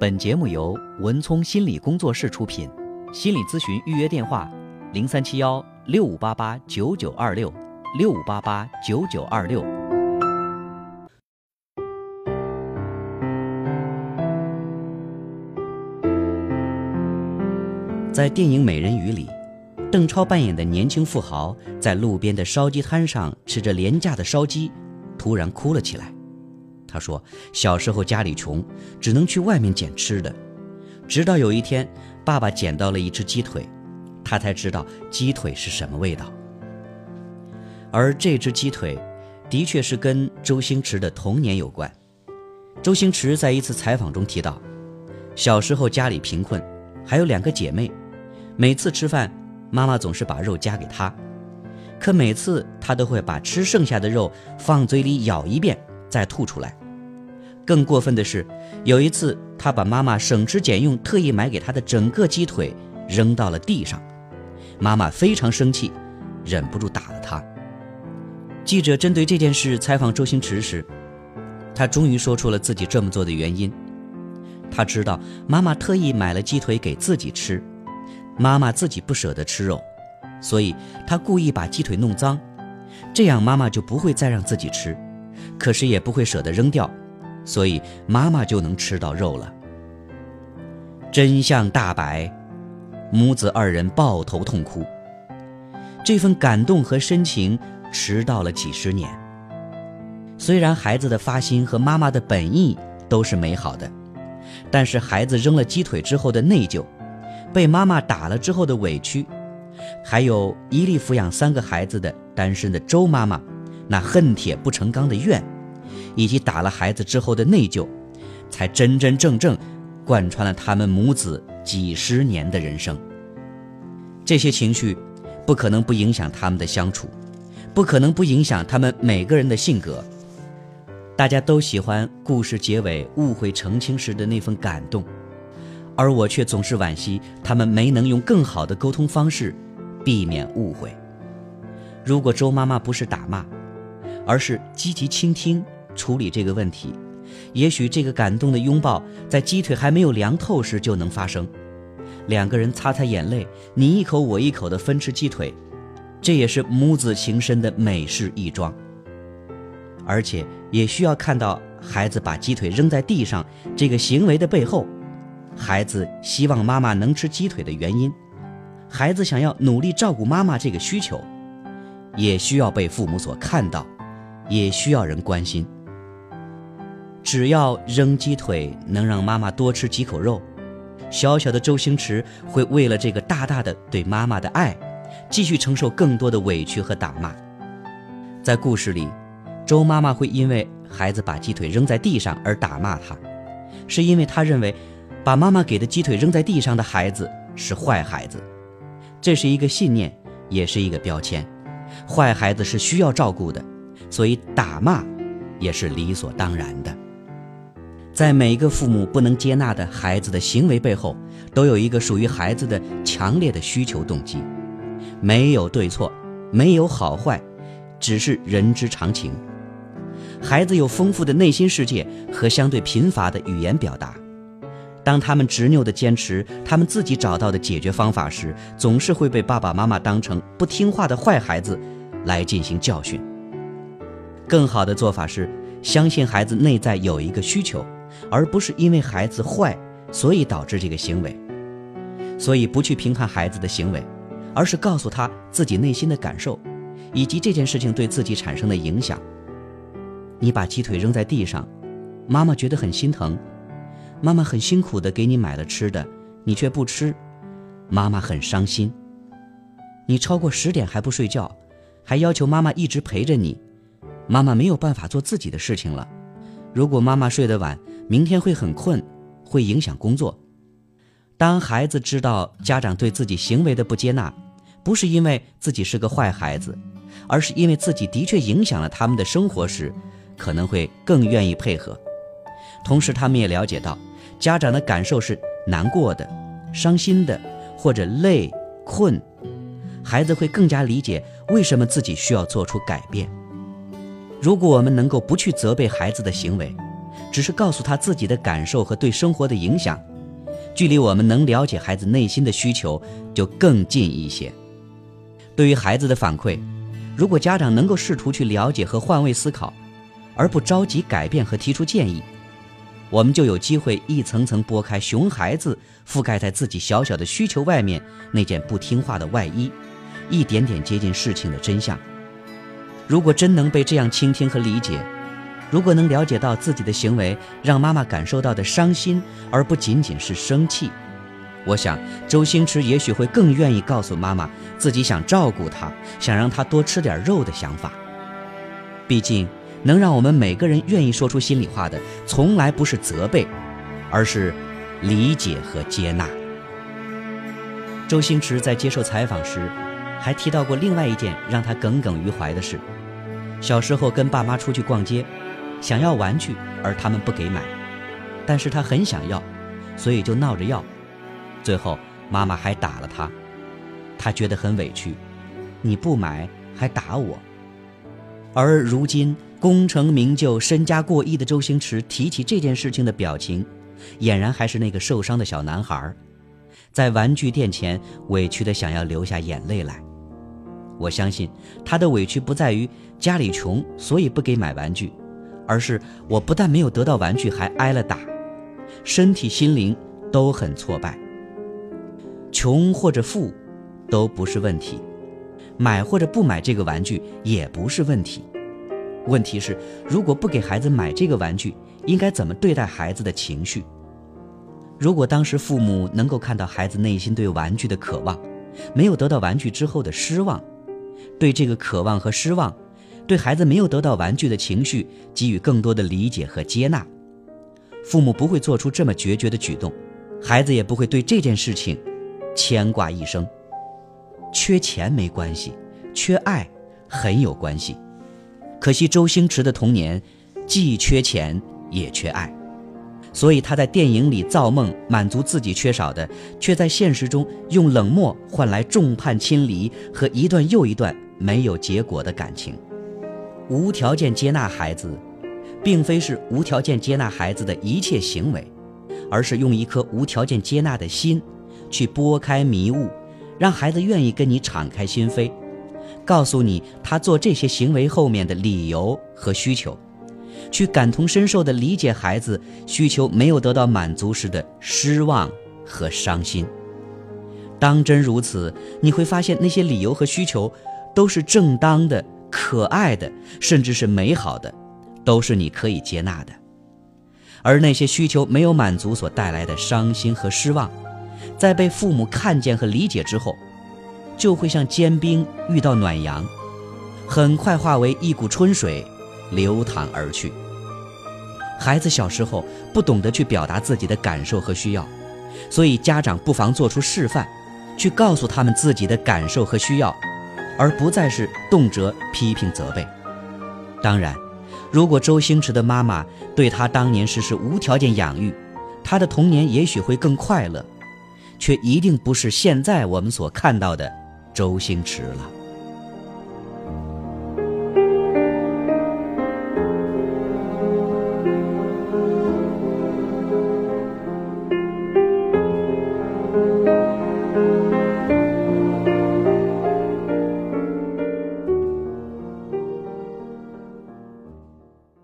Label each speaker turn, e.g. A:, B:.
A: 本节目由文聪心理工作室出品，心理咨询预约电话：零三七幺六五八八九九二六六五八八九九二六。在电影《美人鱼》里，邓超扮演的年轻富豪在路边的烧鸡摊上吃着廉价的烧鸡，突然哭了起来。他说：“小时候家里穷，只能去外面捡吃的。直到有一天，爸爸捡到了一只鸡腿，他才知道鸡腿是什么味道。而这只鸡腿，的确是跟周星驰的童年有关。周星驰在一次采访中提到，小时候家里贫困，还有两个姐妹，每次吃饭，妈妈总是把肉夹给他，可每次他都会把吃剩下的肉放嘴里咬一遍，再吐出来。”更过分的是，有一次他把妈妈省吃俭用特意买给他的整个鸡腿扔到了地上，妈妈非常生气，忍不住打了他。记者针对这件事采访周星驰时，他终于说出了自己这么做的原因。他知道妈妈特意买了鸡腿给自己吃，妈妈自己不舍得吃肉，所以他故意把鸡腿弄脏，这样妈妈就不会再让自己吃，可是也不会舍得扔掉。所以妈妈就能吃到肉了。真相大白，母子二人抱头痛哭。这份感动和深情迟到了几十年。虽然孩子的发心和妈妈的本意都是美好的，但是孩子扔了鸡腿之后的内疚，被妈妈打了之后的委屈，还有一力抚养三个孩子的单身的周妈妈那恨铁不成钢的怨。以及打了孩子之后的内疚，才真真正正贯穿了他们母子几十年的人生。这些情绪不可能不影响他们的相处，不可能不影响他们每个人的性格。大家都喜欢故事结尾误会澄清时的那份感动，而我却总是惋惜他们没能用更好的沟通方式避免误会。如果周妈妈不是打骂，而是积极倾听。处理这个问题，也许这个感动的拥抱在鸡腿还没有凉透时就能发生。两个人擦擦眼泪，你一口我一口的分吃鸡腿，这也是母子情深的美事一桩。而且也需要看到孩子把鸡腿扔在地上这个行为的背后，孩子希望妈妈能吃鸡腿的原因，孩子想要努力照顾妈妈这个需求，也需要被父母所看到，也需要人关心。只要扔鸡腿能让妈妈多吃几口肉，小小的周星驰会为了这个大大的对妈妈的爱，继续承受更多的委屈和打骂。在故事里，周妈妈会因为孩子把鸡腿扔在地上而打骂他，是因为他认为把妈妈给的鸡腿扔在地上的孩子是坏孩子。这是一个信念，也是一个标签。坏孩子是需要照顾的，所以打骂也是理所当然的。在每一个父母不能接纳的孩子的行为背后，都有一个属于孩子的强烈的需求动机。没有对错，没有好坏，只是人之常情。孩子有丰富的内心世界和相对贫乏的语言表达。当他们执拗地坚持他们自己找到的解决方法时，总是会被爸爸妈妈当成不听话的坏孩子来进行教训。更好的做法是相信孩子内在有一个需求。而不是因为孩子坏，所以导致这个行为。所以不去评判孩子的行为，而是告诉他自己内心的感受，以及这件事情对自己产生的影响。你把鸡腿扔在地上，妈妈觉得很心疼。妈妈很辛苦的给你买了吃的，你却不吃，妈妈很伤心。你超过十点还不睡觉，还要求妈妈一直陪着你，妈妈没有办法做自己的事情了。如果妈妈睡得晚，明天会很困，会影响工作。当孩子知道家长对自己行为的不接纳，不是因为自己是个坏孩子，而是因为自己的确影响了他们的生活时，可能会更愿意配合。同时，他们也了解到家长的感受是难过的、伤心的或者累、困，孩子会更加理解为什么自己需要做出改变。如果我们能够不去责备孩子的行为，只是告诉他自己的感受和对生活的影响，距离我们能了解孩子内心的需求就更近一些。对于孩子的反馈，如果家长能够试图去了解和换位思考，而不着急改变和提出建议，我们就有机会一层层剥开熊孩子覆盖在自己小小的需求外面那件不听话的外衣，一点点接近事情的真相。如果真能被这样倾听和理解，如果能了解到自己的行为让妈妈感受到的伤心，而不仅仅是生气，我想周星驰也许会更愿意告诉妈妈自己想照顾她，想让她多吃点肉的想法。毕竟，能让我们每个人愿意说出心里话的，从来不是责备，而是理解和接纳。周星驰在接受采访时，还提到过另外一件让他耿耿于怀的事。小时候跟爸妈出去逛街，想要玩具，而他们不给买，但是他很想要，所以就闹着要，最后妈妈还打了他，他觉得很委屈，你不买还打我。而如今功成名就、身家过亿的周星驰提起这件事情的表情，俨然还是那个受伤的小男孩，在玩具店前委屈的想要流下眼泪来。我相信他的委屈不在于家里穷，所以不给买玩具，而是我不但没有得到玩具，还挨了打，身体心灵都很挫败。穷或者富，都不是问题；买或者不买这个玩具也不是问题。问题是，如果不给孩子买这个玩具，应该怎么对待孩子的情绪？如果当时父母能够看到孩子内心对玩具的渴望，没有得到玩具之后的失望。对这个渴望和失望，对孩子没有得到玩具的情绪给予更多的理解和接纳，父母不会做出这么决绝的举动，孩子也不会对这件事情牵挂一生。缺钱没关系，缺爱很有关系。可惜周星驰的童年既缺钱也缺爱，所以他在电影里造梦满足自己缺少的，却在现实中用冷漠换来众叛亲离和一段又一段。没有结果的感情，无条件接纳孩子，并非是无条件接纳孩子的一切行为，而是用一颗无条件接纳的心，去拨开迷雾，让孩子愿意跟你敞开心扉，告诉你他做这些行为后面的理由和需求，去感同身受地理解孩子需求没有得到满足时的失望和伤心。当真如此，你会发现那些理由和需求。都是正当的、可爱的，甚至是美好的，都是你可以接纳的。而那些需求没有满足所带来的伤心和失望，在被父母看见和理解之后，就会像坚冰遇到暖阳，很快化为一股春水，流淌而去。孩子小时候不懂得去表达自己的感受和需要，所以家长不妨做出示范，去告诉他们自己的感受和需要。而不再是动辄批评责备。当然，如果周星驰的妈妈对他当年实施无条件养育，他的童年也许会更快乐，却一定不是现在我们所看到的周星驰了。